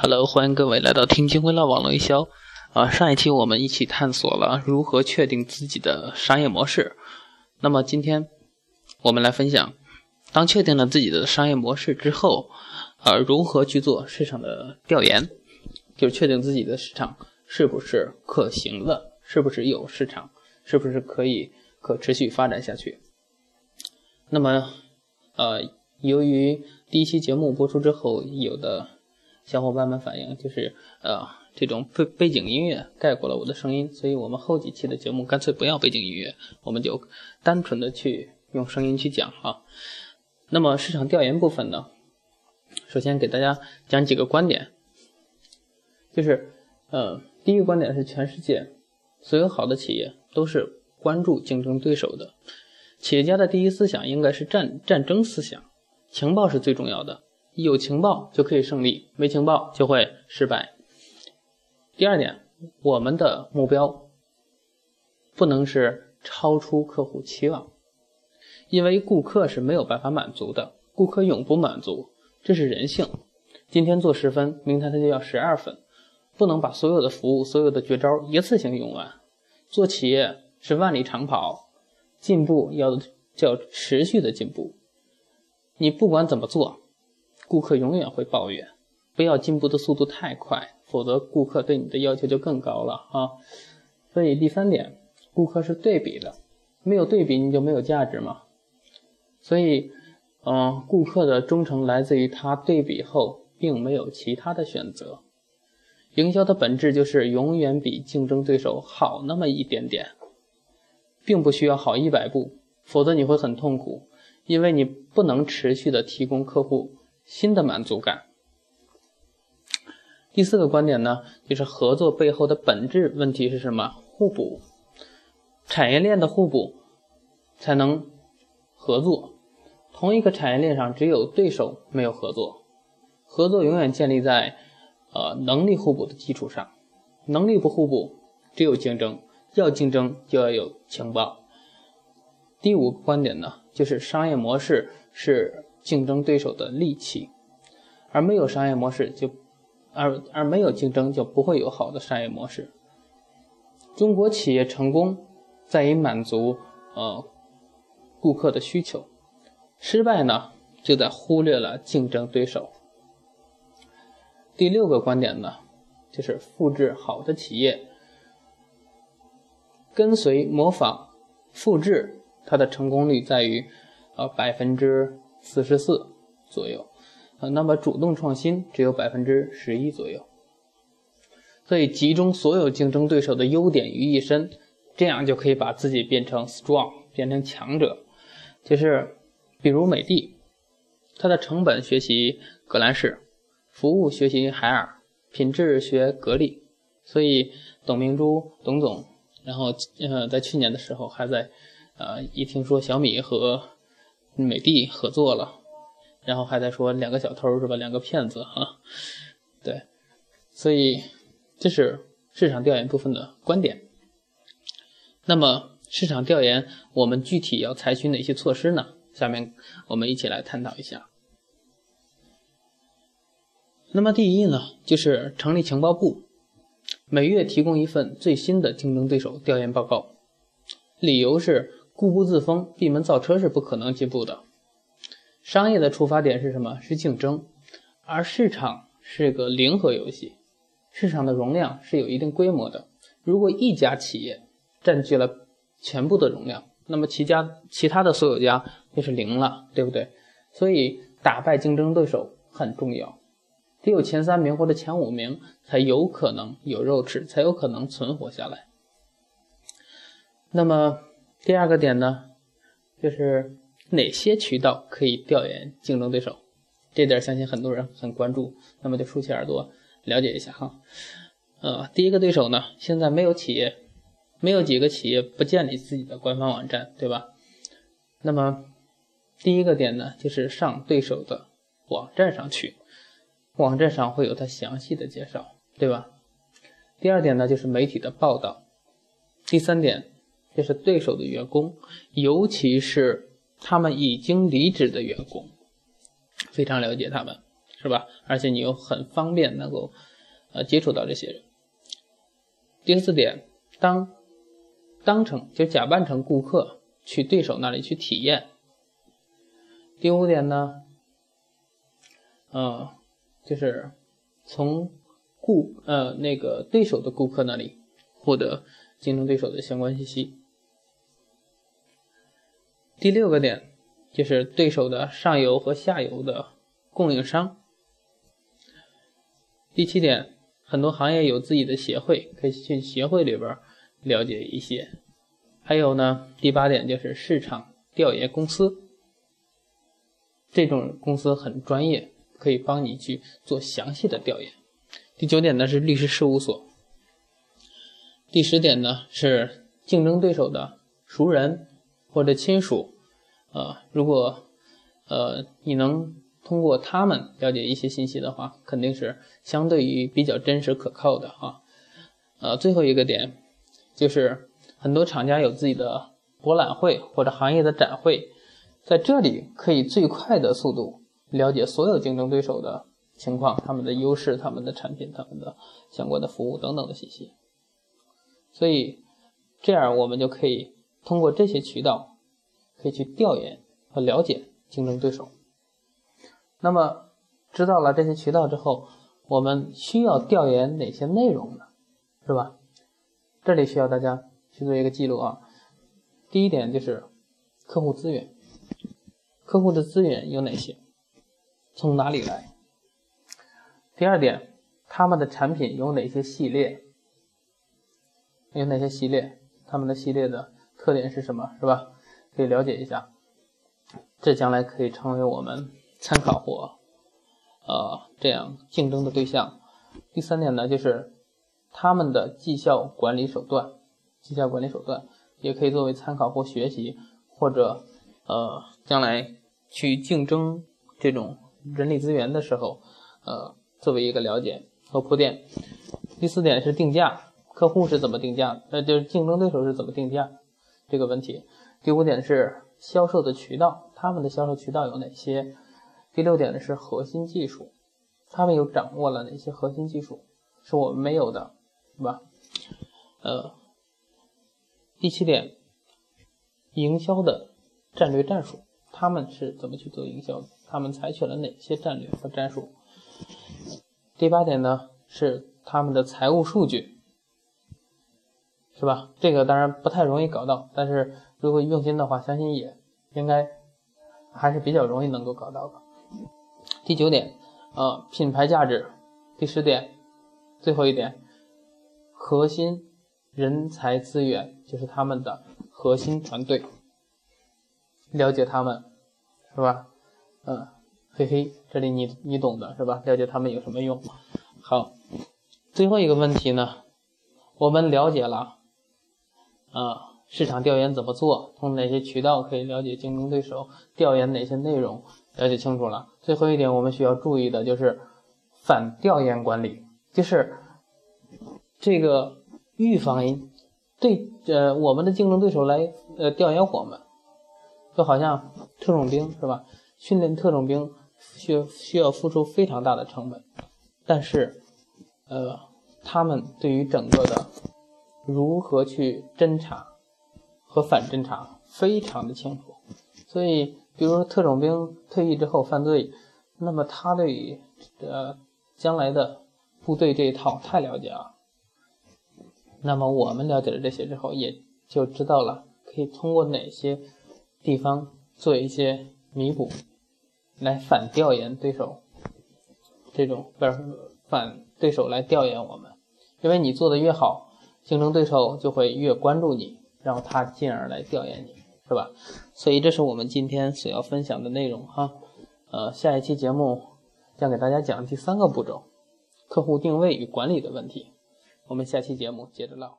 Hello，欢迎各位来到听金微乐网络营销。啊，上一期我们一起探索了如何确定自己的商业模式。那么今天我们来分享，当确定了自己的商业模式之后，呃，如何去做市场的调研，就是确定自己的市场是不是可行的，是不是有市场，是不是可以可持续发展下去。那么，呃，由于第一期节目播出之后，有的小伙伴们反映就是，呃，这种背背景音乐盖过了我的声音，所以我们后几期的节目干脆不要背景音乐，我们就单纯的去用声音去讲啊。那么市场调研部分呢，首先给大家讲几个观点，就是，呃，第一个观点是全世界所有好的企业都是关注竞争对手的，企业家的第一思想应该是战战争思想，情报是最重要的。有情报就可以胜利，没情报就会失败。第二点，我们的目标不能是超出客户期望，因为顾客是没有办法满足的，顾客永不满足，这是人性。今天做十分，明天他就要十二分，不能把所有的服务、所有的绝招一次性用完。做企业是万里长跑，进步要叫持续的进步。你不管怎么做。顾客永远会抱怨，不要进步的速度太快，否则顾客对你的要求就更高了啊。所以第三点，顾客是对比的，没有对比你就没有价值嘛。所以，嗯，顾客的忠诚来自于他对比后并没有其他的选择。营销的本质就是永远比竞争对手好那么一点点，并不需要好一百步，否则你会很痛苦，因为你不能持续的提供客户。新的满足感。第四个观点呢，就是合作背后的本质问题是什么？互补，产业链的互补才能合作。同一个产业链上只有对手没有合作，合作永远建立在呃能力互补的基础上。能力不互补，只有竞争。要竞争就要有情报。第五个观点呢，就是商业模式是。竞争对手的利器，而没有商业模式就，而而没有竞争就不会有好的商业模式。中国企业成功在于满足呃顾客的需求，失败呢就在忽略了竞争对手。第六个观点呢，就是复制好的企业，跟随模仿复制它的成功率在于呃百分之。四十四左右，啊，那么主动创新只有百分之十一左右，所以集中所有竞争对手的优点于一身，这样就可以把自己变成 strong，变成强者。就是比如美的，它的成本学习格兰仕，服务学习海尔，品质学格力，所以董明珠董总，然后呃在去年的时候还在，呃一听说小米和美的合作了，然后还在说两个小偷是吧？两个骗子哈，对，所以这是市场调研部分的观点。那么市场调研我们具体要采取哪些措施呢？下面我们一起来探讨一下。那么第一呢，就是成立情报部，每月提供一份最新的竞争对手调研报告，理由是。固步自封、闭门造车是不可能进步的。商业的出发点是什么？是竞争，而市场是个零和游戏，市场的容量是有一定规模的。如果一家企业占据了全部的容量，那么其家其他的所有家就是零了，对不对？所以打败竞争对手很重要，只有前三名或者前五名才有可能有肉吃，才有可能存活下来。那么。第二个点呢，就是哪些渠道可以调研竞争对手？这点相信很多人很关注，那么就竖起耳朵了解一下哈。呃，第一个对手呢，现在没有企业，没有几个企业不建立自己的官方网站，对吧？那么第一个点呢，就是上对手的网站上去，网站上会有他详细的介绍，对吧？第二点呢，就是媒体的报道。第三点。这是对手的员工，尤其是他们已经离职的员工，非常了解他们。是吧？而且你又很方便能够呃接触到这些人。第四点，当当成就假扮成顾客去对手那里去体验。第五点呢，呃，就是从顾呃那个对手的顾客那里获得竞争对手的相关信息。第六个点就是对手的上游和下游的供应商。第七点，很多行业有自己的协会，可以去协会里边了解一些。还有呢，第八点就是市场调研公司，这种公司很专业，可以帮你去做详细的调研。第九点呢是律师事务所。第十点呢是竞争对手的熟人或者亲属，呃，如果呃你能。通过他们了解一些信息的话，肯定是相对于比较真实可靠的啊。呃，最后一个点就是很多厂家有自己的博览会或者行业的展会，在这里可以最快的速度了解所有竞争对手的情况、他们的优势、他们的产品、他们的相关的服务等等的信息。所以这样我们就可以通过这些渠道，可以去调研和了解竞争对手。那么，知道了这些渠道之后，我们需要调研哪些内容呢？是吧？这里需要大家去做一个记录啊。第一点就是客户资源，客户的资源有哪些？从哪里来？第二点，他们的产品有哪些系列？有哪些系列？他们的系列的特点是什么？是吧？可以了解一下，这将来可以成为我们。参考或，呃，这样竞争的对象。第三点呢，就是他们的绩效管理手段，绩效管理手段也可以作为参考或学习，或者呃，将来去竞争这种人力资源的时候，呃，作为一个了解和铺垫。第四点是定价，客户是怎么定价？那就是竞争对手是怎么定价这个问题。第五点是销售的渠道，他们的销售渠道有哪些？第六点呢是核心技术，他们有掌握了哪些核心技术是我们没有的，对吧？呃，第七点，营销的战略战术，他们是怎么去做营销的？他们采取了哪些战略和战术？第八点呢是他们的财务数据，是吧？这个当然不太容易搞到，但是如果用心的话，相信也应该还是比较容易能够搞到的。第九点，呃，品牌价值。第十点，最后一点，核心人才资源就是他们的核心团队，了解他们，是吧？嗯，嘿嘿，这里你你懂的是吧？了解他们有什么用？好，最后一个问题呢，我们了解了，啊，市场调研怎么做？通过哪些渠道可以了解竞争对手？调研哪些内容？了解清楚了。最后一点，我们需要注意的就是反调研管理，就是这个预防对呃我们的竞争对手来呃调研我们，就好像特种兵是吧？训练特种兵需需要付出非常大的成本，但是呃他们对于整个的如何去侦查和反侦查非常的清楚，所以。比如说特种兵退役之后犯罪，那么他对于呃将来的部队这一套太了解了。那么我们了解了这些之后，也就知道了可以通过哪些地方做一些弥补，来反调研对手，这种不是反对手来调研我们，因为你做的越好，竞争对手就会越关注你，然后他进而来调研你。是吧？所以这是我们今天所要分享的内容哈。呃，下一期节目将给大家讲第三个步骤：客户定位与管理的问题。我们下期节目接着唠。